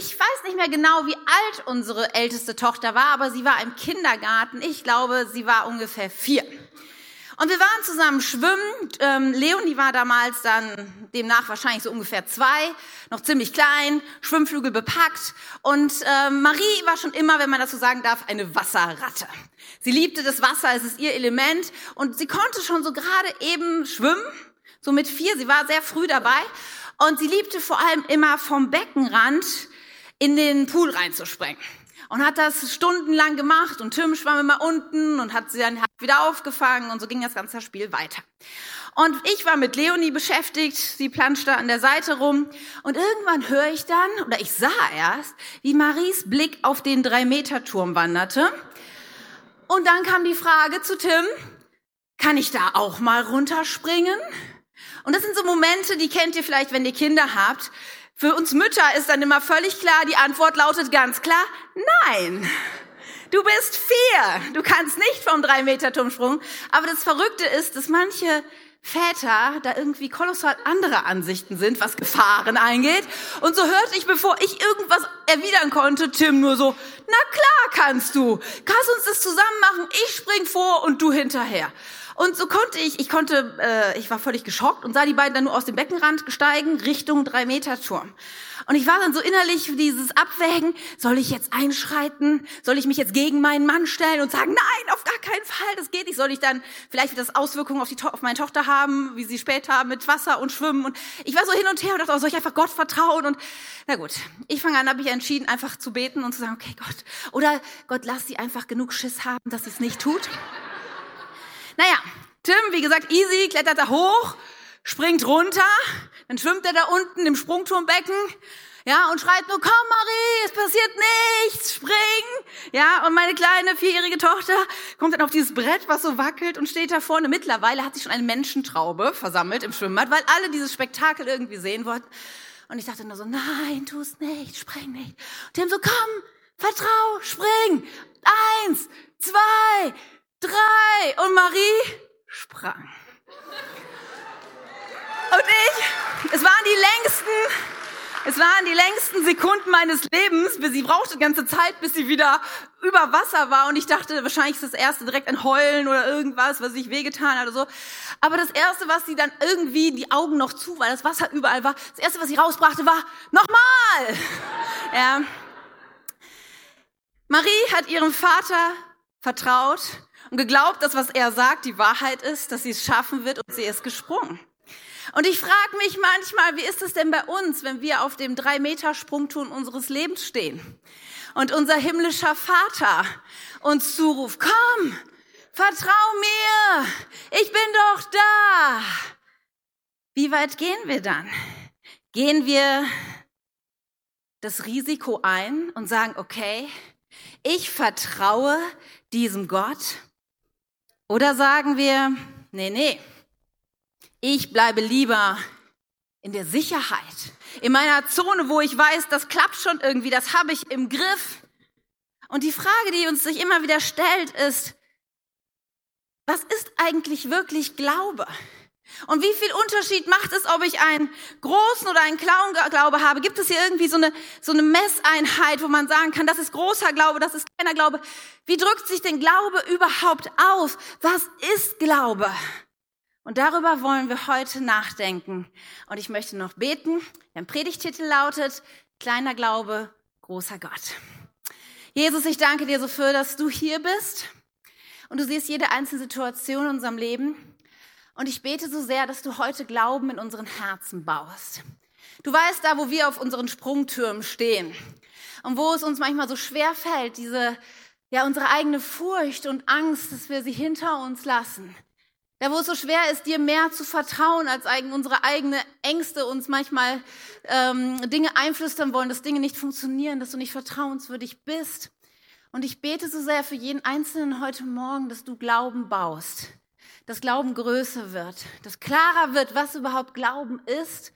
ich weiß nicht mehr genau, wie alt unsere älteste Tochter war, aber sie war im Kindergarten. Ich glaube, sie war ungefähr vier. Und wir waren zusammen schwimmen. Ähm, Leonie war damals dann demnach wahrscheinlich so ungefähr zwei, noch ziemlich klein, Schwimmflügel bepackt. Und ähm, Marie war schon immer, wenn man so sagen darf, eine Wasserratte. Sie liebte das Wasser, es ist ihr Element. Und sie konnte schon so gerade eben schwimmen, so mit vier. Sie war sehr früh dabei. Und sie liebte vor allem immer vom Beckenrand in den Pool reinzuspringen und hat das stundenlang gemacht und Tim schwamm immer unten und hat sie dann wieder aufgefangen und so ging das ganze Spiel weiter. Und ich war mit Leonie beschäftigt, sie planschte an der Seite rum und irgendwann höre ich dann, oder ich sah erst, wie Maries Blick auf den Drei-Meter-Turm wanderte. Und dann kam die Frage zu Tim, kann ich da auch mal runterspringen? Und das sind so Momente, die kennt ihr vielleicht, wenn ihr Kinder habt, für uns Mütter ist dann immer völlig klar, die Antwort lautet ganz klar, nein. Du bist vier. Du kannst nicht vom Drei-Meter-Turmsprung. Aber das Verrückte ist, dass manche Väter da irgendwie kolossal andere Ansichten sind, was Gefahren eingeht. Und so hörte ich, bevor ich irgendwas erwidern konnte, Tim nur so, na klar kannst du. Lass uns das zusammen machen. Ich spring vor und du hinterher. Und so konnte ich, ich konnte, äh, ich war völlig geschockt und sah die beiden dann nur aus dem Beckenrand steigen Richtung drei Meter Turm. Und ich war dann so innerlich dieses Abwägen, soll ich jetzt einschreiten? Soll ich mich jetzt gegen meinen Mann stellen und sagen, nein, auf gar keinen Fall, das geht nicht. Soll ich dann vielleicht das Auswirkungen auf, die, auf meine Tochter haben, wie sie später mit Wasser und Schwimmen und ich war so hin und her und dachte, oh, soll ich einfach Gott vertrauen? Und na gut, ich fange an, habe ich entschieden, einfach zu beten und zu sagen, okay Gott, oder Gott, lass sie einfach genug Schiss haben, dass sie es nicht tut. Naja, Tim, wie gesagt, easy, klettert da hoch, springt runter, dann schwimmt er da unten im Sprungturmbecken, ja, und schreit nur, komm Marie, es passiert nichts, spring! Ja, und meine kleine vierjährige Tochter kommt dann auf dieses Brett, was so wackelt und steht da vorne. Mittlerweile hat sich schon eine Menschentraube versammelt im Schwimmbad, weil alle dieses Spektakel irgendwie sehen wollten. Und ich dachte nur so, nein, tu es nicht, spring nicht. Und Tim so, komm, vertrau, spring! Eins, zwei, drei. Und Marie sprang. Und ich, es waren die längsten, es waren die längsten Sekunden meines Lebens, bis sie brauchte die ganze Zeit, bis sie wieder über Wasser war. Und ich dachte, wahrscheinlich ist das erste direkt ein Heulen oder irgendwas, was sich wehgetan hat oder so. Aber das erste, was sie dann irgendwie die Augen noch zu, weil das Wasser überall war, das erste, was sie rausbrachte, war nochmal. Ja. Marie hat ihrem Vater vertraut und geglaubt, dass was er sagt die Wahrheit ist, dass sie es schaffen wird und sie ist gesprungen. Und ich frage mich manchmal, wie ist es denn bei uns, wenn wir auf dem Drei-Meter-Sprungturm unseres Lebens stehen und unser himmlischer Vater uns zuruft, komm, vertrau mir, ich bin doch da. Wie weit gehen wir dann? Gehen wir das Risiko ein und sagen, okay, ich vertraue diesem Gott oder sagen wir, nee, nee, ich bleibe lieber in der Sicherheit, in meiner Zone, wo ich weiß, das klappt schon irgendwie, das habe ich im Griff. Und die Frage, die uns sich immer wieder stellt, ist, was ist eigentlich wirklich Glaube? Und wie viel Unterschied macht es, ob ich einen großen oder einen kleinen Glaube habe? Gibt es hier irgendwie so eine, so eine Messeinheit, wo man sagen kann, das ist großer Glaube, das ist kleiner Glaube? Wie drückt sich denn Glaube überhaupt aus? Was ist Glaube? Und darüber wollen wir heute nachdenken. Und ich möchte noch beten. Der Predigtitel lautet, kleiner Glaube, großer Gott. Jesus, ich danke dir so für, dass du hier bist. Und du siehst jede einzelne Situation in unserem Leben. Und ich bete so sehr, dass du heute Glauben in unseren Herzen baust. Du weißt da, wo wir auf unseren Sprungtürmen stehen und wo es uns manchmal so schwer fällt, diese, ja, unsere eigene Furcht und Angst, dass wir sie hinter uns lassen. Da, wo es so schwer ist, dir mehr zu vertrauen, als unsere eigene Ängste uns manchmal ähm, Dinge einflüstern wollen, dass Dinge nicht funktionieren, dass du nicht vertrauenswürdig bist. Und ich bete so sehr für jeden Einzelnen heute Morgen, dass du Glauben baust dass Glauben größer wird, dass klarer wird, was überhaupt Glauben ist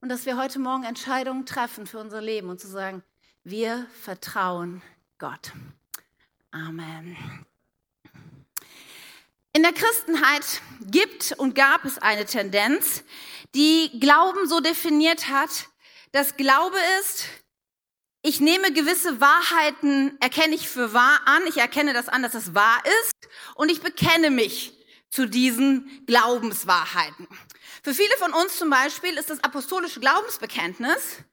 und dass wir heute Morgen Entscheidungen treffen für unser Leben und zu sagen, wir vertrauen Gott. Amen. In der Christenheit gibt und gab es eine Tendenz, die Glauben so definiert hat, dass Glaube ist, ich nehme gewisse Wahrheiten, erkenne ich für wahr an, ich erkenne das an, dass es wahr ist und ich bekenne mich zu diesen Glaubenswahrheiten. Für viele von uns zum Beispiel ist das apostolische Glaubensbekenntnis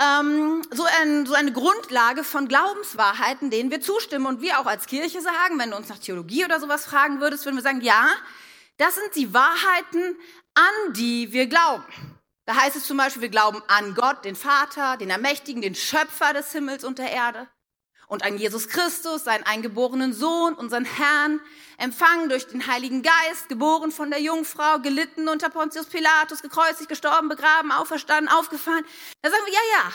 ähm, so, ein, so eine Grundlage von Glaubenswahrheiten, denen wir zustimmen und wir auch als Kirche sagen, wenn du uns nach Theologie oder sowas fragen würdest, würden wir sagen, ja, das sind die Wahrheiten, an die wir glauben. Da heißt es zum Beispiel, wir glauben an Gott, den Vater, den Ermächtigen, den Schöpfer des Himmels und der Erde und an Jesus Christus, seinen eingeborenen Sohn, unseren Herrn, empfangen durch den Heiligen Geist, geboren von der Jungfrau, gelitten unter Pontius Pilatus, gekreuzigt, gestorben, begraben, auferstanden, aufgefahren. Da sagen wir, ja, ja,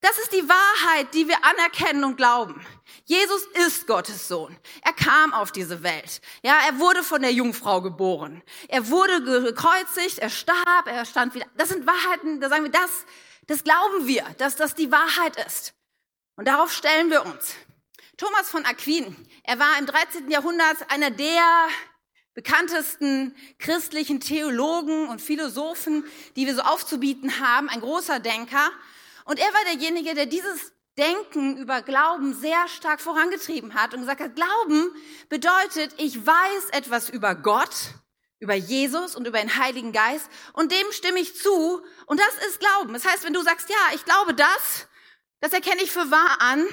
das ist die Wahrheit, die wir anerkennen und glauben. Jesus ist Gottes Sohn. Er kam auf diese Welt. Ja, er wurde von der Jungfrau geboren. Er wurde gekreuzigt, er starb, er stand wieder. Das sind Wahrheiten, da sagen wir, das, das glauben wir, dass das die Wahrheit ist. Und darauf stellen wir uns. Thomas von Aquin, er war im 13. Jahrhundert einer der bekanntesten christlichen Theologen und Philosophen, die wir so aufzubieten haben, ein großer Denker. Und er war derjenige, der dieses Denken über Glauben sehr stark vorangetrieben hat und gesagt hat, Glauben bedeutet, ich weiß etwas über Gott, über Jesus und über den Heiligen Geist und dem stimme ich zu und das ist Glauben. Das heißt, wenn du sagst, ja, ich glaube das, das erkenne ich für wahr an,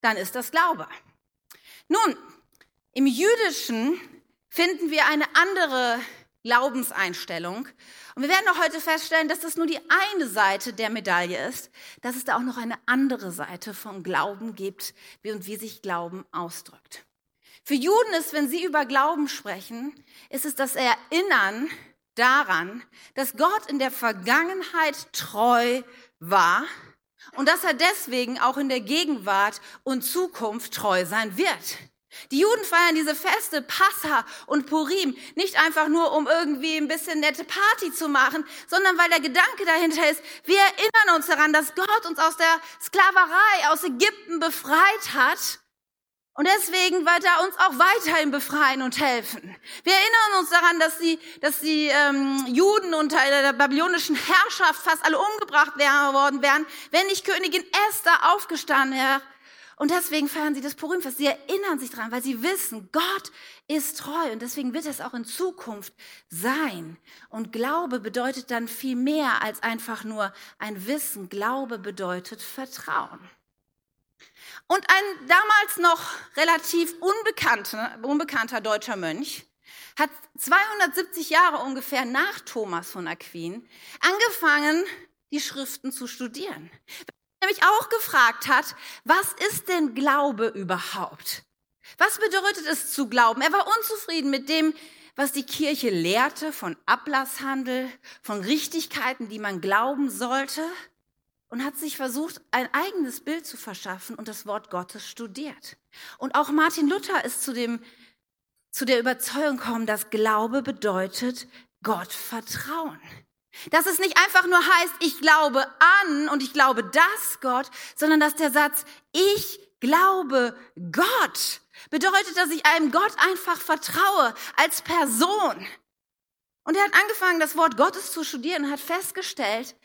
dann ist das Glaube. Nun, im Jüdischen finden wir eine andere Glaubenseinstellung. Und wir werden auch heute feststellen, dass das nur die eine Seite der Medaille ist, dass es da auch noch eine andere Seite von Glauben gibt und wie sich Glauben ausdrückt. Für Juden ist, wenn sie über Glauben sprechen, ist es das Erinnern daran, dass Gott in der Vergangenheit treu war und dass er deswegen auch in der Gegenwart und Zukunft treu sein wird. Die Juden feiern diese Feste Passa und Purim nicht einfach nur, um irgendwie ein bisschen nette Party zu machen, sondern weil der Gedanke dahinter ist, wir erinnern uns daran, dass Gott uns aus der Sklaverei aus Ägypten befreit hat und deswegen wird er uns auch weiterhin befreien und helfen. Wir erinnern uns daran, dass die, dass die ähm, Juden unter der babylonischen Herrschaft fast alle umgebracht worden wären, wenn nicht Königin Esther aufgestanden wäre. Und deswegen feiern sie das Purimfest. Sie erinnern sich daran, weil sie wissen, Gott ist treu und deswegen wird es auch in Zukunft sein. Und Glaube bedeutet dann viel mehr als einfach nur ein Wissen. Glaube bedeutet Vertrauen. Und ein damals noch relativ unbekannter, unbekannter deutscher Mönch hat 270 Jahre ungefähr nach Thomas von Aquin angefangen, die Schriften zu studieren. Nämlich auch gefragt hat, was ist denn Glaube überhaupt? Was bedeutet es zu glauben? Er war unzufrieden mit dem, was die Kirche lehrte von Ablasshandel, von Richtigkeiten, die man glauben sollte und hat sich versucht, ein eigenes Bild zu verschaffen und das Wort Gottes studiert. Und auch Martin Luther ist zu, dem, zu der Überzeugung gekommen, dass Glaube bedeutet Gott vertrauen. Dass es nicht einfach nur heißt, ich glaube an und ich glaube das Gott, sondern dass der Satz, ich glaube Gott, bedeutet, dass ich einem Gott einfach vertraue als Person. Und er hat angefangen, das Wort Gottes zu studieren und hat festgestellt,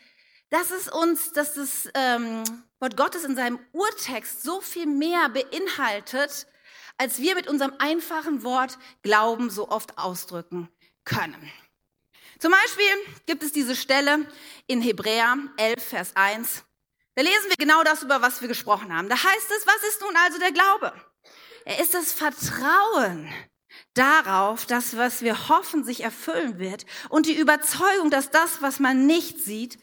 dass es uns, dass das ähm, Wort Gottes in seinem Urtext so viel mehr beinhaltet, als wir mit unserem einfachen Wort Glauben so oft ausdrücken können. Zum Beispiel gibt es diese Stelle in Hebräer 11, Vers 1. Da lesen wir genau das, über was wir gesprochen haben. Da heißt es, was ist nun also der Glaube? Er ist das Vertrauen darauf, dass was wir hoffen, sich erfüllen wird und die Überzeugung, dass das, was man nicht sieht,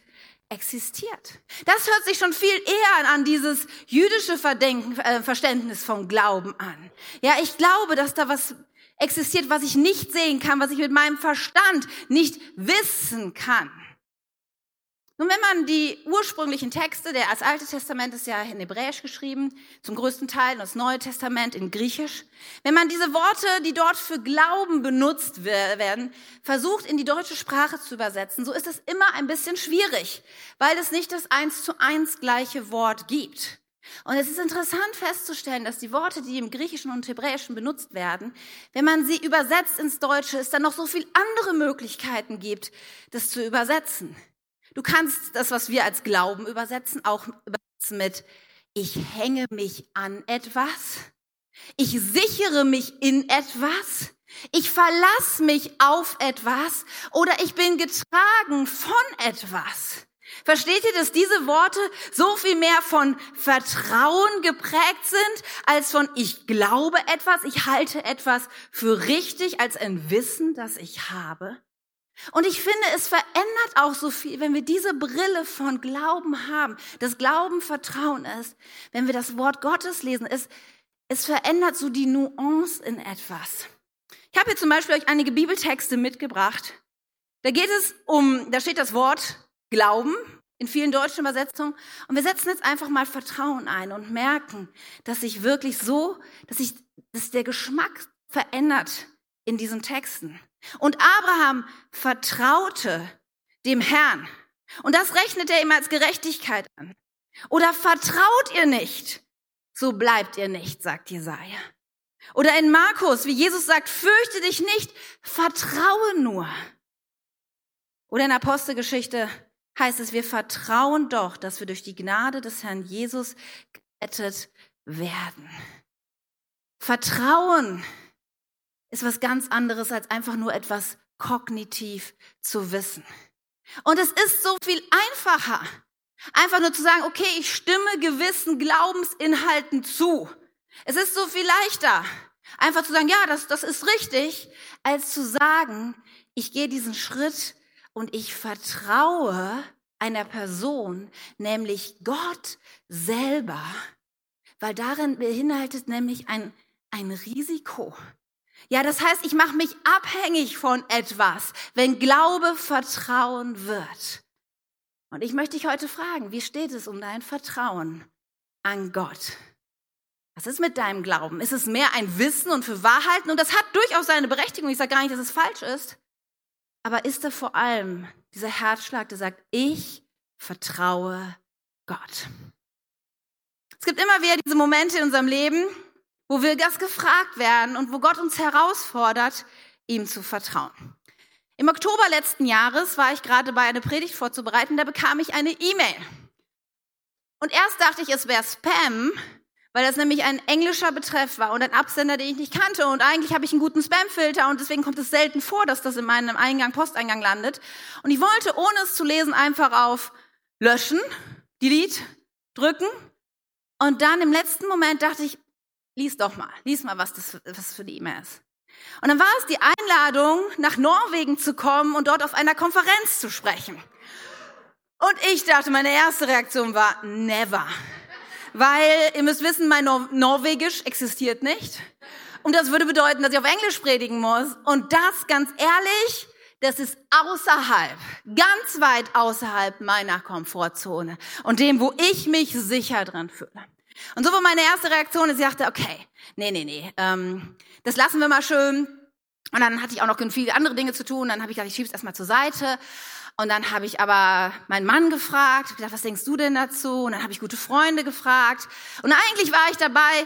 existiert. Das hört sich schon viel eher an dieses jüdische Verdenken, äh, Verständnis vom Glauben an. Ja, ich glaube, dass da was existiert, was ich nicht sehen kann, was ich mit meinem Verstand nicht wissen kann. Nun, wenn man die ursprünglichen Texte, der als Alte Testament ist ja in Hebräisch geschrieben, zum größten Teil, das Neue Testament in Griechisch, wenn man diese Worte, die dort für Glauben benutzt werden, versucht in die deutsche Sprache zu übersetzen, so ist es immer ein bisschen schwierig, weil es nicht das eins zu eins gleiche Wort gibt. Und es ist interessant festzustellen, dass die Worte, die im Griechischen und Hebräischen benutzt werden, wenn man sie übersetzt ins Deutsche, es dann noch so viel andere Möglichkeiten gibt, das zu übersetzen. Du kannst das, was wir als Glauben übersetzen, auch übersetzen mit ich hänge mich an etwas, ich sichere mich in etwas, ich verlasse mich auf etwas oder ich bin getragen von etwas. Versteht ihr, dass diese Worte so viel mehr von Vertrauen geprägt sind, als von ich glaube etwas, ich halte etwas für richtig, als ein Wissen, das ich habe? Und ich finde, es verändert auch so viel, wenn wir diese Brille von Glauben haben, dass Glauben Vertrauen ist, wenn wir das Wort Gottes lesen. Es, es verändert so die Nuance in etwas. Ich habe hier zum Beispiel euch einige Bibeltexte mitgebracht. Da geht es um, da steht das Wort Glauben in vielen deutschen Übersetzungen. Und wir setzen jetzt einfach mal Vertrauen ein und merken, dass sich wirklich so, dass sich, dass der Geschmack verändert in diesen Texten. Und Abraham vertraute dem Herrn. Und das rechnet er ihm als Gerechtigkeit an. Oder vertraut ihr nicht, so bleibt ihr nicht, sagt Jesaja. Oder in Markus, wie Jesus sagt, fürchte dich nicht, vertraue nur. Oder in Apostelgeschichte heißt es, wir vertrauen doch, dass wir durch die Gnade des Herrn Jesus gerettet werden. Vertrauen ist was ganz anderes als einfach nur etwas kognitiv zu wissen. Und es ist so viel einfacher, einfach nur zu sagen, okay, ich stimme gewissen Glaubensinhalten zu. Es ist so viel leichter, einfach zu sagen, ja, das, das ist richtig, als zu sagen, ich gehe diesen Schritt und ich vertraue einer Person, nämlich Gott selber, weil darin beinhaltet nämlich ein, ein Risiko. Ja, das heißt, ich mache mich abhängig von etwas, wenn Glaube Vertrauen wird. Und ich möchte dich heute fragen, wie steht es um dein Vertrauen an Gott? Was ist mit deinem Glauben? Ist es mehr ein Wissen und für Wahrheiten? Und das hat durchaus seine Berechtigung. Ich sage gar nicht, dass es falsch ist. Aber ist da vor allem dieser Herzschlag, der sagt, ich vertraue Gott? Es gibt immer wieder diese Momente in unserem Leben, wo wir das gefragt werden und wo Gott uns herausfordert, ihm zu vertrauen. Im Oktober letzten Jahres war ich gerade bei einer Predigt vorzubereiten, da bekam ich eine E-Mail. Und erst dachte ich, es wäre Spam, weil das nämlich ein englischer Betreff war und ein Absender, den ich nicht kannte. Und eigentlich habe ich einen guten Spam-Filter und deswegen kommt es selten vor, dass das in meinem Eingang, Posteingang landet. Und ich wollte, ohne es zu lesen, einfach auf Löschen, Delete drücken. Und dann im letzten Moment dachte ich, lies doch mal, lies mal, was das was für die E-Mail ist. Und dann war es die Einladung, nach Norwegen zu kommen und dort auf einer Konferenz zu sprechen. Und ich dachte, meine erste Reaktion war, never weil ihr müsst wissen, mein Nor Norwegisch existiert nicht. Und das würde bedeuten, dass ich auf Englisch predigen muss. Und das, ganz ehrlich, das ist außerhalb, ganz weit außerhalb meiner Komfortzone und dem, wo ich mich sicher dran fühle. Und so war meine erste Reaktion, ist, ich dachte, okay, nee, nee, nee, ähm, das lassen wir mal schön. Und dann hatte ich auch noch viele andere Dinge zu tun. Dann habe ich gedacht, ich schiebe es erstmal zur Seite. Und dann habe ich aber meinen Mann gefragt, gedacht, was denkst du denn dazu? Und dann habe ich gute Freunde gefragt. Und eigentlich war ich dabei,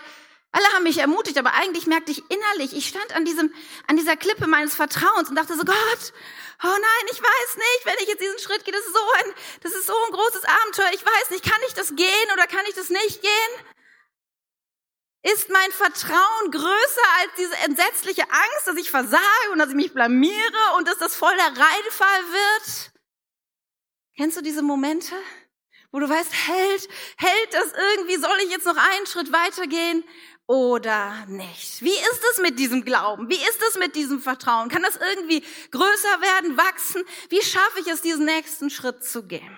alle haben mich ermutigt, aber eigentlich merkte ich innerlich, ich stand an diesem, an dieser Klippe meines Vertrauens und dachte so, Gott, oh nein, ich weiß nicht, wenn ich jetzt diesen Schritt gehe, das ist so ein, das ist so ein großes Abenteuer. Ich weiß nicht, kann ich das gehen oder kann ich das nicht gehen? Ist mein Vertrauen größer als diese entsetzliche Angst, dass ich versage und dass ich mich blamiere und dass das voll der Reidefall wird? Kennst du diese Momente, wo du weißt, hält, hält das irgendwie, soll ich jetzt noch einen Schritt weitergehen oder nicht? Wie ist es mit diesem Glauben? Wie ist es mit diesem Vertrauen? Kann das irgendwie größer werden, wachsen? Wie schaffe ich es, diesen nächsten Schritt zu gehen?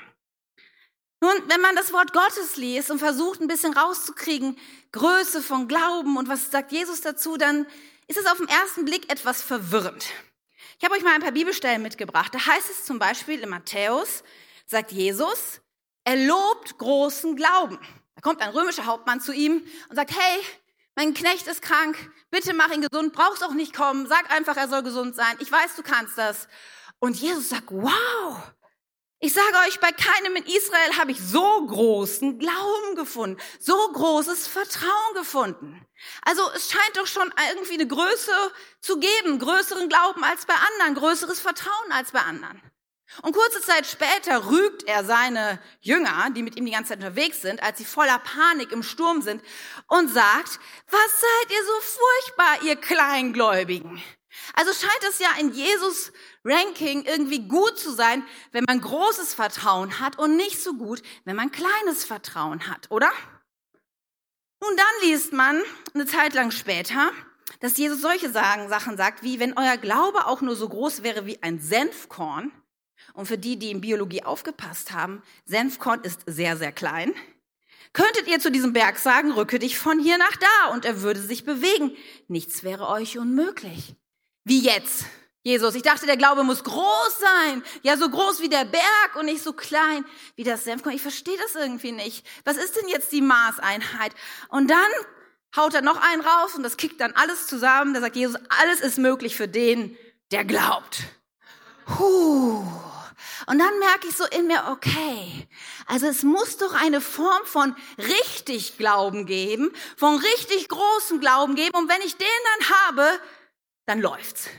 Nun, wenn man das Wort Gottes liest und versucht, ein bisschen rauszukriegen, Größe von Glauben und was sagt Jesus dazu, dann ist es auf den ersten Blick etwas verwirrend. Ich habe euch mal ein paar Bibelstellen mitgebracht. Da heißt es zum Beispiel in Matthäus sagt Jesus, er lobt großen Glauben. Da kommt ein römischer Hauptmann zu ihm und sagt, hey, mein Knecht ist krank, bitte mach ihn gesund, brauchst auch nicht kommen, sag einfach, er soll gesund sein, ich weiß, du kannst das. Und Jesus sagt, wow, ich sage euch, bei keinem in Israel habe ich so großen Glauben gefunden, so großes Vertrauen gefunden. Also es scheint doch schon irgendwie eine Größe zu geben, größeren Glauben als bei anderen, größeres Vertrauen als bei anderen. Und kurze Zeit später rügt er seine Jünger, die mit ihm die ganze Zeit unterwegs sind, als sie voller Panik im Sturm sind, und sagt, was seid ihr so furchtbar, ihr Kleingläubigen? Also scheint es ja in Jesus Ranking irgendwie gut zu sein, wenn man großes Vertrauen hat und nicht so gut, wenn man kleines Vertrauen hat, oder? Nun, dann liest man eine Zeit lang später, dass Jesus solche Sachen sagt, wie wenn euer Glaube auch nur so groß wäre wie ein Senfkorn, und für die, die in Biologie aufgepasst haben, Senfkorn ist sehr, sehr klein. Könntet ihr zu diesem Berg sagen, rücke dich von hier nach da und er würde sich bewegen. Nichts wäre euch unmöglich. Wie jetzt? Jesus, ich dachte, der Glaube muss groß sein. Ja, so groß wie der Berg und nicht so klein wie das Senfkorn. Ich verstehe das irgendwie nicht. Was ist denn jetzt die Maßeinheit? Und dann haut er noch einen raus und das kickt dann alles zusammen. Da sagt Jesus, alles ist möglich für den, der glaubt. Huh. Und dann merke ich so in mir, okay, also es muss doch eine Form von richtig Glauben geben, von richtig großem Glauben geben. Und wenn ich den dann habe, dann läuft's.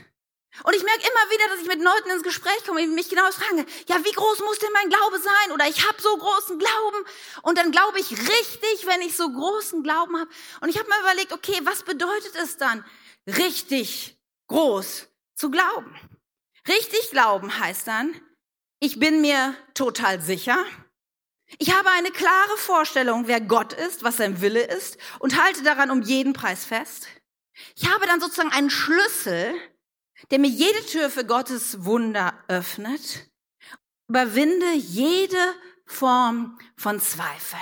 Und ich merke immer wieder, dass ich mit Leuten ins Gespräch komme und mich genau frage, ja, wie groß muss denn mein Glaube sein? Oder ich habe so großen Glauben und dann glaube ich richtig, wenn ich so großen Glauben habe. Und ich habe mir überlegt, okay, was bedeutet es dann, richtig groß zu glauben? Richtig glauben heißt dann, ich bin mir total sicher. Ich habe eine klare Vorstellung, wer Gott ist, was sein Wille ist und halte daran um jeden Preis fest. Ich habe dann sozusagen einen Schlüssel, der mir jede Tür für Gottes Wunder öffnet, überwinde jede Form von Zweifel.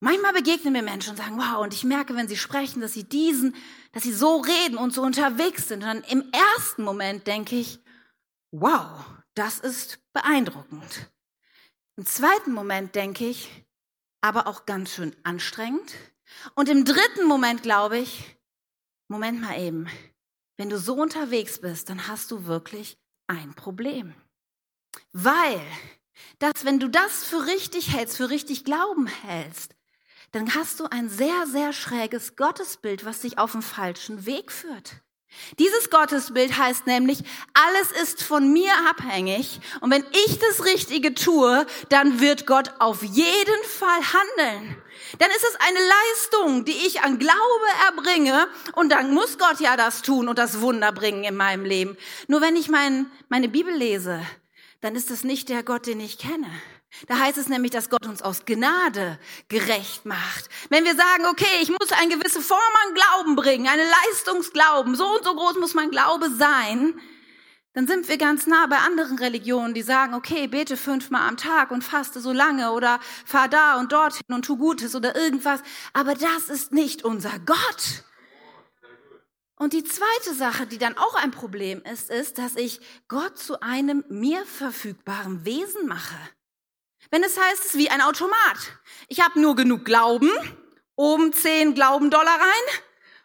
Manchmal begegnen mir Menschen und sagen, wow, und ich merke, wenn sie sprechen, dass sie diesen, dass sie so reden und so unterwegs sind. Und dann im ersten Moment denke ich, wow, das ist beeindruckend. Im zweiten Moment denke ich, aber auch ganz schön anstrengend. Und im dritten Moment glaube ich, Moment mal eben, wenn du so unterwegs bist, dann hast du wirklich ein Problem. Weil, dass wenn du das für richtig hältst, für richtig Glauben hältst, dann hast du ein sehr, sehr schräges Gottesbild, was dich auf den falschen Weg führt. Dieses Gottesbild heißt nämlich, alles ist von mir abhängig und wenn ich das Richtige tue, dann wird Gott auf jeden Fall handeln. Dann ist es eine Leistung, die ich an Glaube erbringe und dann muss Gott ja das tun und das Wunder bringen in meinem Leben. Nur wenn ich mein, meine Bibel lese, dann ist das nicht der Gott, den ich kenne. Da heißt es nämlich, dass Gott uns aus Gnade gerecht macht. Wenn wir sagen, okay, ich muss eine gewisse Form an Glauben bringen, eine Leistungsglauben, so und so groß muss mein Glaube sein, dann sind wir ganz nah bei anderen Religionen, die sagen, okay, bete fünfmal am Tag und faste so lange oder fahr da und dorthin und tu Gutes oder irgendwas. Aber das ist nicht unser Gott. Und die zweite Sache, die dann auch ein Problem ist, ist, dass ich Gott zu einem mir verfügbaren Wesen mache. Wenn es heißt, es ist wie ein Automat. Ich habe nur genug Glauben, oben zehn Glauben-Dollar rein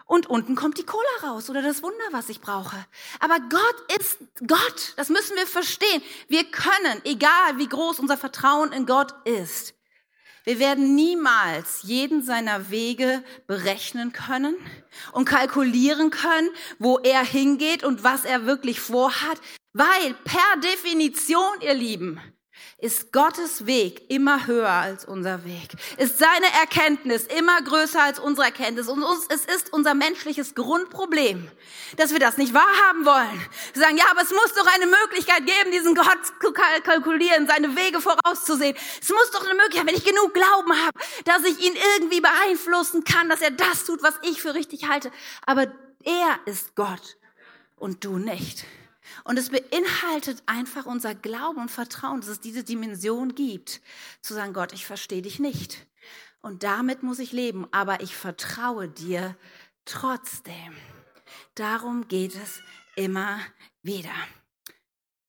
und unten kommt die Cola raus oder das Wunder, was ich brauche. Aber Gott ist Gott. Das müssen wir verstehen. Wir können, egal wie groß unser Vertrauen in Gott ist, wir werden niemals jeden seiner Wege berechnen können und kalkulieren können, wo er hingeht und was er wirklich vorhat, weil per Definition, ihr Lieben, ist Gottes Weg immer höher als unser Weg, ist seine Erkenntnis immer größer als unsere Erkenntnis. Und uns, es ist unser menschliches Grundproblem, dass wir das nicht wahrhaben wollen. Wir sagen, ja, aber es muss doch eine Möglichkeit geben, diesen Gott zu kalkulieren, seine Wege vorauszusehen. Es muss doch eine Möglichkeit, wenn ich genug Glauben habe, dass ich ihn irgendwie beeinflussen kann, dass er das tut, was ich für richtig halte. Aber er ist Gott und du nicht. Und es beinhaltet einfach unser Glauben und Vertrauen, dass es diese Dimension gibt, zu sagen, Gott, ich verstehe dich nicht. Und damit muss ich leben, aber ich vertraue dir trotzdem. Darum geht es immer wieder.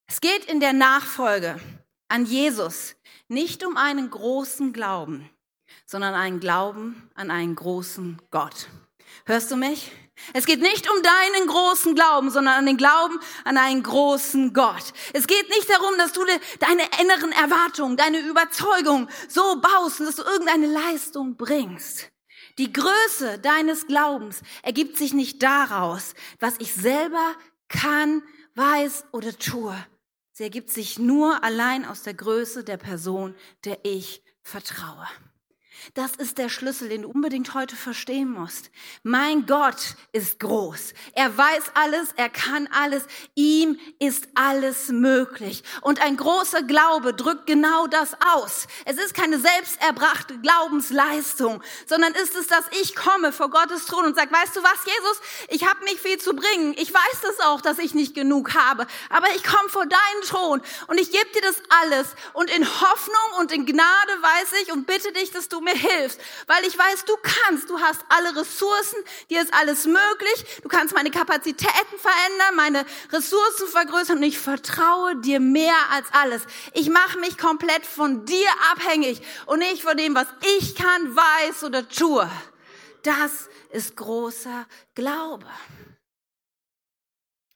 Es geht in der Nachfolge an Jesus nicht um einen großen Glauben, sondern einen Glauben an einen großen Gott. Hörst du mich? Es geht nicht um deinen großen Glauben, sondern an den Glauben an einen großen Gott. Es geht nicht darum, dass du deine inneren Erwartungen, deine Überzeugung so baust und dass du irgendeine Leistung bringst. Die Größe deines Glaubens ergibt sich nicht daraus, was ich selber kann, weiß oder tue. Sie ergibt sich nur allein aus der Größe der Person, der ich vertraue. Das ist der Schlüssel, den du unbedingt heute verstehen musst. Mein Gott ist groß. Er weiß alles, er kann alles. Ihm ist alles möglich. Und ein großer Glaube drückt genau das aus. Es ist keine selbsterbrachte Glaubensleistung, sondern ist es, dass ich komme vor Gottes Thron und sage, weißt du was, Jesus, ich habe nicht viel zu bringen. Ich weiß das auch, dass ich nicht genug habe. Aber ich komme vor deinen Thron und ich gebe dir das alles. Und in Hoffnung und in Gnade weiß ich und bitte dich, dass du mir hilfst, weil ich weiß, du kannst, du hast alle Ressourcen, dir ist alles möglich, du kannst meine Kapazitäten verändern, meine Ressourcen vergrößern und ich vertraue dir mehr als alles. Ich mache mich komplett von dir abhängig und nicht von dem, was ich kann, weiß oder tue. Das ist großer Glaube.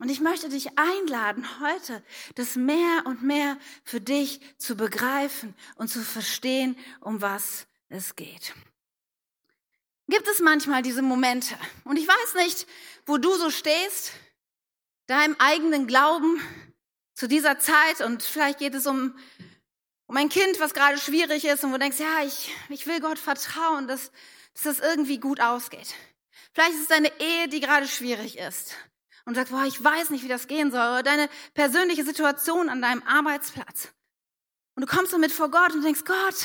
Und ich möchte dich einladen, heute das mehr und mehr für dich zu begreifen und zu verstehen, um was es geht. Gibt es manchmal diese Momente? Und ich weiß nicht, wo du so stehst, deinem eigenen Glauben zu dieser Zeit und vielleicht geht es um, um ein Kind, was gerade schwierig ist und wo du denkst, ja, ich, ich will Gott vertrauen, dass, dass das irgendwie gut ausgeht. Vielleicht ist es deine Ehe, die gerade schwierig ist und du sagst, boah, ich weiß nicht, wie das gehen soll, oder deine persönliche Situation an deinem Arbeitsplatz. Und du kommst damit vor Gott und denkst, Gott,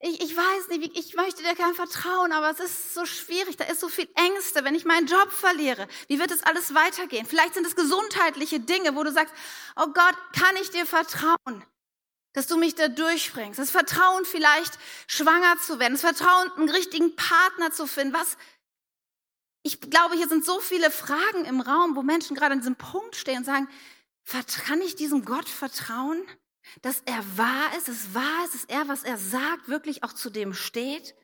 ich, ich weiß nicht, ich möchte dir kein Vertrauen, aber es ist so schwierig, da ist so viel Ängste, wenn ich meinen Job verliere. Wie wird es alles weitergehen? Vielleicht sind es gesundheitliche Dinge, wo du sagst, oh Gott, kann ich dir vertrauen, dass du mich da durchbringst? Das Vertrauen vielleicht schwanger zu werden, das Vertrauen, einen richtigen Partner zu finden. Was, ich glaube, hier sind so viele Fragen im Raum, wo Menschen gerade an diesem Punkt stehen und sagen, kann ich diesem Gott vertrauen? Dass er wahr ist, es wahr ist, dass er, was er sagt, wirklich auch zu dem steht.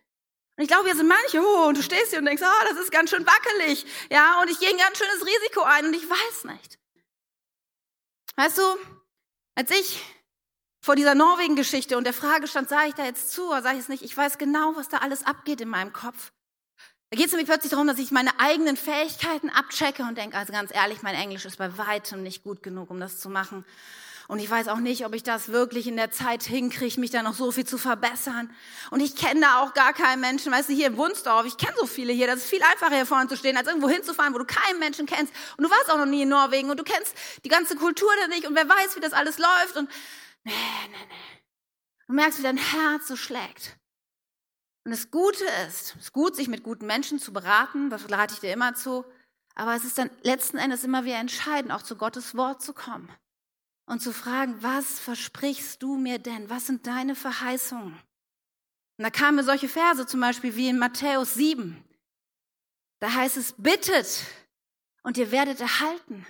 Und ich glaube, hier sind manche, oh, und du stehst hier und denkst, oh, das ist ganz schön wackelig, ja, und ich gehe ein ganz schönes Risiko ein und ich weiß nicht. Weißt du, als ich vor dieser Norwegen-Geschichte und der Frage stand, sage ich da jetzt zu oder sage ich es nicht, ich weiß genau, was da alles abgeht in meinem Kopf. Da geht es nämlich plötzlich darum, dass ich meine eigenen Fähigkeiten abchecke und denke, also ganz ehrlich, mein Englisch ist bei weitem nicht gut genug, um das zu machen. Und ich weiß auch nicht, ob ich das wirklich in der Zeit hinkriege, mich da noch so viel zu verbessern. Und ich kenne da auch gar keinen Menschen. Weißt du, hier in Wunsdorf, ich kenne so viele hier. Das ist viel einfacher, hier vorne zu stehen, als irgendwo hinzufahren, wo du keinen Menschen kennst. Und du warst auch noch nie in Norwegen und du kennst die ganze Kultur da nicht und wer weiß, wie das alles läuft. Und nee, nee, nee. Du merkst, wie dein Herz so schlägt. Und das Gute ist, es ist gut, sich mit guten Menschen zu beraten, das rate ich dir immer zu. Aber es ist dann letzten Endes immer wieder entscheidend, auch zu Gottes Wort zu kommen und zu fragen, was versprichst du mir denn? Was sind deine Verheißungen? Und da kamen mir solche Verse zum Beispiel wie in Matthäus 7. Da heißt es, bittet und ihr werdet erhalten.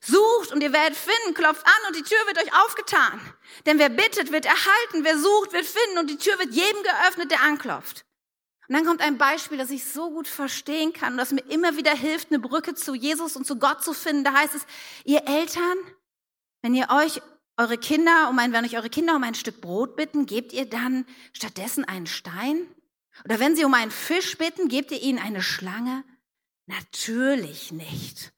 Sucht und ihr werdet finden, klopft an und die Tür wird euch aufgetan. Denn wer bittet, wird erhalten, wer sucht, wird finden und die Tür wird jedem geöffnet, der anklopft. Und dann kommt ein Beispiel, das ich so gut verstehen kann und das mir immer wieder hilft, eine Brücke zu Jesus und zu Gott zu finden. Da heißt es, ihr Eltern, wenn ihr euch eure Kinder um ein, wenn euch eure Kinder um ein Stück Brot bitten, gebt ihr dann stattdessen einen Stein? Oder wenn sie um einen Fisch bitten, gebt ihr ihnen eine Schlange? Natürlich nicht.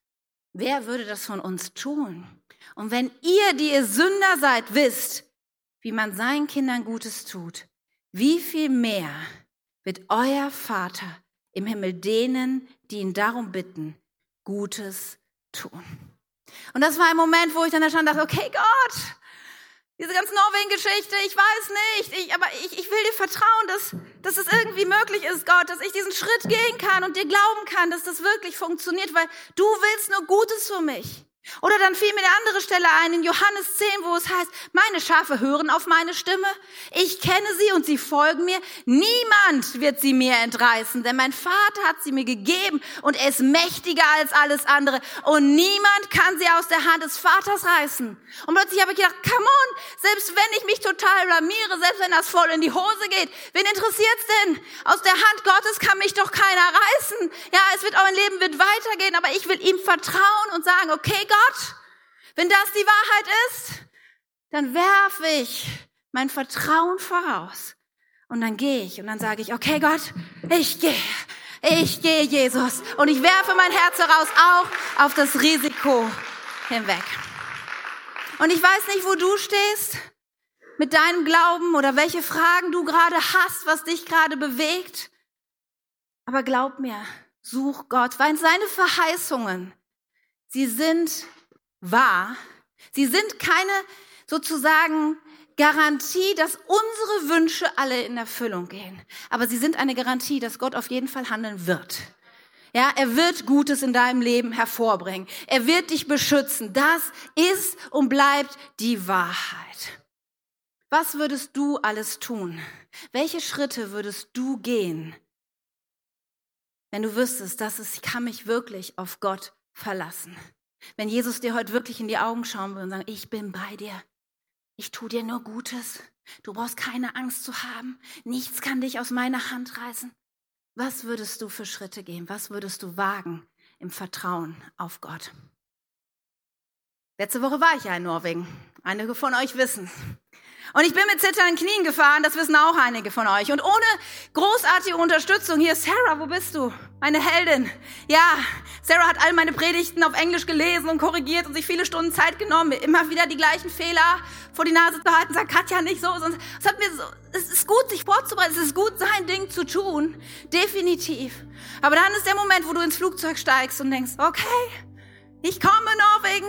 Wer würde das von uns tun? Und wenn ihr, die ihr Sünder seid, wisst, wie man seinen Kindern Gutes tut, wie viel mehr wird euer Vater im Himmel denen, die ihn darum bitten, Gutes tun? Und das war ein Moment, wo ich dann da dachte, okay, Gott, diese ganze Norwegen-Geschichte, ich weiß nicht, ich, aber ich, ich will dir vertrauen, dass, dass es irgendwie möglich ist, Gott, dass ich diesen Schritt gehen kann und dir glauben kann, dass das wirklich funktioniert, weil du willst nur Gutes für mich. Oder dann fiel mir eine andere Stelle ein in Johannes 10, wo es heißt, meine Schafe hören auf meine Stimme, ich kenne sie und sie folgen mir, niemand wird sie mir entreißen, denn mein Vater hat sie mir gegeben und er ist mächtiger als alles andere und niemand kann sie aus der Hand des Vaters reißen. Und plötzlich habe ich gedacht, come on, selbst wenn ich mich total blamiere, selbst wenn das voll in die Hose geht, wen interessiert's denn? Aus der Hand Gottes kann mich doch keiner reißen. Ja, es wird, mein Leben wird weitergehen, aber ich will ihm vertrauen und sagen, okay Gott, Gott, wenn das die Wahrheit ist, dann werfe ich mein Vertrauen voraus. Und dann gehe ich und dann sage ich, okay Gott, ich gehe. Ich gehe, Jesus. Und ich werfe mein Herz heraus, auch auf das Risiko hinweg. Und ich weiß nicht, wo du stehst mit deinem Glauben oder welche Fragen du gerade hast, was dich gerade bewegt. Aber glaub mir, such Gott, weil seine Verheißungen, sie sind wahr. Sie sind keine sozusagen Garantie, dass unsere Wünsche alle in Erfüllung gehen. Aber sie sind eine Garantie, dass Gott auf jeden Fall handeln wird. Ja, er wird Gutes in deinem Leben hervorbringen. Er wird dich beschützen. Das ist und bleibt die Wahrheit. Was würdest du alles tun? Welche Schritte würdest du gehen, wenn du wüsstest, dass es, ich kann mich wirklich auf Gott verlassen? Wenn Jesus dir heute wirklich in die Augen schauen will und sagen, ich bin bei dir. Ich tue dir nur Gutes. Du brauchst keine Angst zu haben. Nichts kann dich aus meiner Hand reißen. Was würdest du für Schritte gehen? Was würdest du wagen im Vertrauen auf Gott? Letzte Woche war ich ja in Norwegen. Einige von euch wissen. Und ich bin mit zitternden Knien gefahren, das wissen auch einige von euch. Und ohne großartige Unterstützung, hier Sarah, wo bist du? Meine Heldin. Ja, Sarah hat all meine Predigten auf Englisch gelesen und korrigiert und sich viele Stunden Zeit genommen, immer wieder die gleichen Fehler vor die Nase zu halten, sagt Katja nicht so, sonst, es hat mir so, es ist gut, sich vorzubereiten, es ist gut, sein Ding zu tun. Definitiv. Aber dann ist der Moment, wo du ins Flugzeug steigst und denkst, okay, ich komme Norwegen,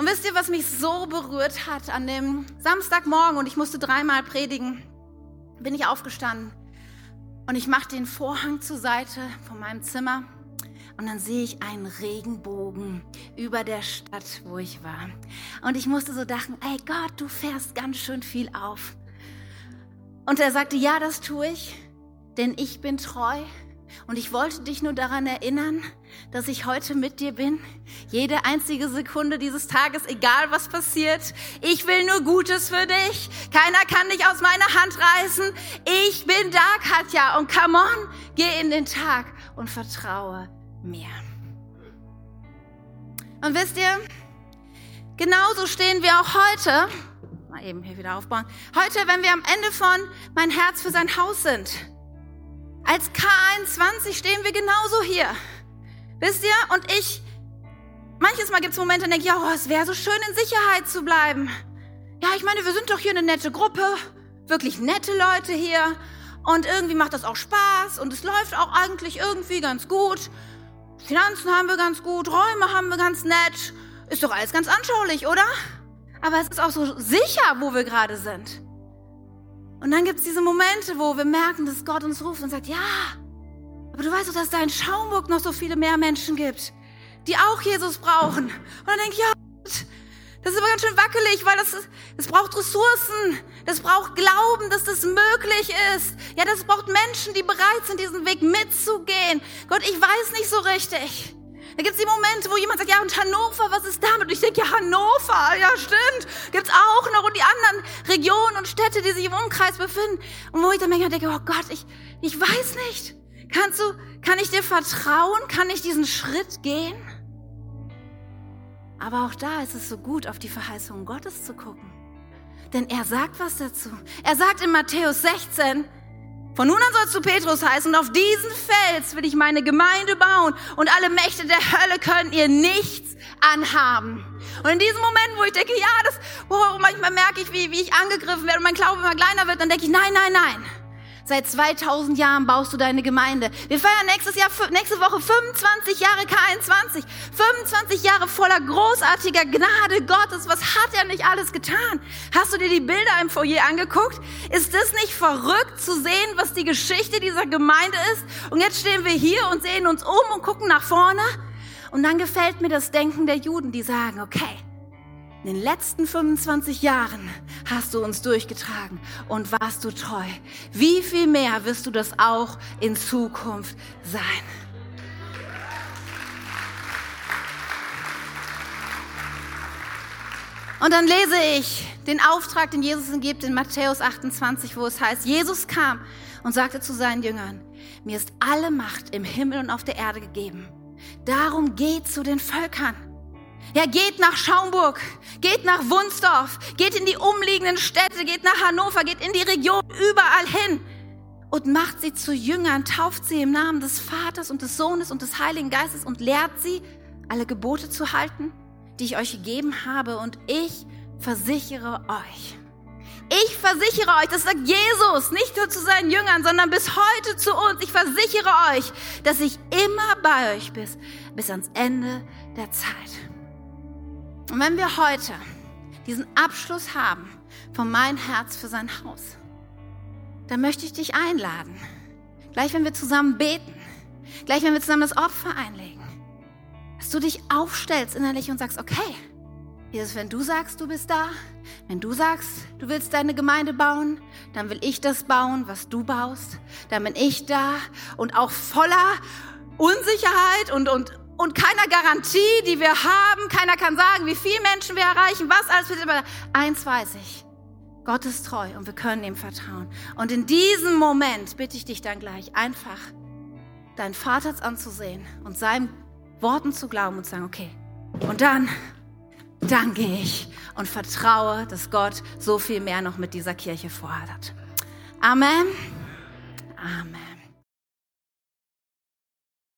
und wisst ihr, was mich so berührt hat an dem Samstagmorgen und ich musste dreimal predigen, bin ich aufgestanden und ich mache den Vorhang zur Seite von meinem Zimmer und dann sehe ich einen Regenbogen über der Stadt, wo ich war. Und ich musste so dachten, ey Gott, du fährst ganz schön viel auf. Und er sagte, ja, das tue ich, denn ich bin treu und ich wollte dich nur daran erinnern, dass ich heute mit dir bin. Jede einzige Sekunde dieses Tages, egal was passiert. Ich will nur Gutes für dich. Keiner kann dich aus meiner Hand reißen. Ich bin da, Katja. Und come on, geh in den Tag und vertraue mir. Und wisst ihr, genauso stehen wir auch heute. Mal eben hier wieder aufbauen. Heute, wenn wir am Ende von Mein Herz für sein Haus sind als K21 stehen wir genauso hier. Wisst ihr? Und ich, manches Mal gibt es Momente, da denke ich, oh, es wäre so schön, in Sicherheit zu bleiben. Ja, ich meine, wir sind doch hier eine nette Gruppe, wirklich nette Leute hier. Und irgendwie macht das auch Spaß und es läuft auch eigentlich irgendwie ganz gut. Finanzen haben wir ganz gut, Räume haben wir ganz nett. Ist doch alles ganz anschaulich, oder? Aber es ist auch so sicher, wo wir gerade sind. Und dann gibt es diese Momente, wo wir merken, dass Gott uns ruft und sagt, ja, aber du weißt doch, dass da in Schaumburg noch so viele mehr Menschen gibt, die auch Jesus brauchen. Und dann denke ich, ja, das ist aber ganz schön wackelig, weil das, das braucht Ressourcen, das braucht Glauben, dass das möglich ist. Ja, das braucht Menschen, die bereit sind, diesen Weg mitzugehen. Gott, ich weiß nicht so richtig. Da gibt es die Momente, wo jemand sagt, ja, und Hannover, was ist damit? Und ich denke, ja, Hannover, ja, stimmt, gibt es auch noch. Und die anderen Regionen und Städte, die sich im Umkreis befinden. Und wo ich dann denke, oh Gott, ich, ich weiß nicht. Kannst du, kann ich dir vertrauen? Kann ich diesen Schritt gehen? Aber auch da ist es so gut, auf die Verheißungen Gottes zu gucken. Denn er sagt was dazu. Er sagt in Matthäus 16, von nun an sollst du Petrus heißen und auf diesen Fels will ich meine Gemeinde bauen und alle Mächte der Hölle können ihr nichts anhaben. Und in diesem Moment, wo ich denke, ja, das, oh, manchmal merke ich, wie, wie ich angegriffen werde und mein Glaube immer kleiner wird, dann denke ich, nein, nein, nein. Seit 2000 Jahren baust du deine Gemeinde. Wir feiern nächstes Jahr, nächste Woche 25 Jahre K21. 25 Jahre voller großartiger Gnade Gottes. Was hat er nicht alles getan? Hast du dir die Bilder im Foyer angeguckt? Ist es nicht verrückt zu sehen, was die Geschichte dieser Gemeinde ist? Und jetzt stehen wir hier und sehen uns um und gucken nach vorne. Und dann gefällt mir das Denken der Juden, die sagen, okay, in den letzten 25 Jahren hast du uns durchgetragen und warst du treu. Wie viel mehr wirst du das auch in Zukunft sein? Und dann lese ich den Auftrag, den Jesus ihm gibt in Matthäus 28, wo es heißt, Jesus kam und sagte zu seinen Jüngern, mir ist alle Macht im Himmel und auf der Erde gegeben. Darum geht zu den Völkern ja, geht nach Schaumburg, geht nach Wunsdorf, geht in die umliegenden Städte, geht nach Hannover, geht in die Region, überall hin und macht sie zu Jüngern, tauft sie im Namen des Vaters und des Sohnes und des Heiligen Geistes und lehrt sie, alle Gebote zu halten, die ich euch gegeben habe und ich versichere euch. Ich versichere euch, das sagt Jesus, nicht nur zu seinen Jüngern, sondern bis heute zu uns. Ich versichere euch, dass ich immer bei euch bin, bis ans Ende der Zeit. Und wenn wir heute diesen Abschluss haben von mein Herz für sein Haus, dann möchte ich dich einladen. Gleich wenn wir zusammen beten, gleich wenn wir zusammen das Opfer einlegen, dass du dich aufstellst innerlich und sagst, okay, Jesus, wenn du sagst, du bist da, wenn du sagst, du willst deine Gemeinde bauen, dann will ich das bauen, was du baust. Dann bin ich da und auch voller Unsicherheit und, und, und keiner Garantie, die wir haben. Keiner kann sagen, wie viele Menschen wir erreichen, was alles wird. Aber eins weiß ich. Gott ist treu und wir können ihm vertrauen. Und in diesem Moment bitte ich dich dann gleich einfach, deinen Vater anzusehen und seinen Worten zu glauben und zu sagen, okay, und dann danke ich und vertraue, dass Gott so viel mehr noch mit dieser Kirche vorhat. Amen.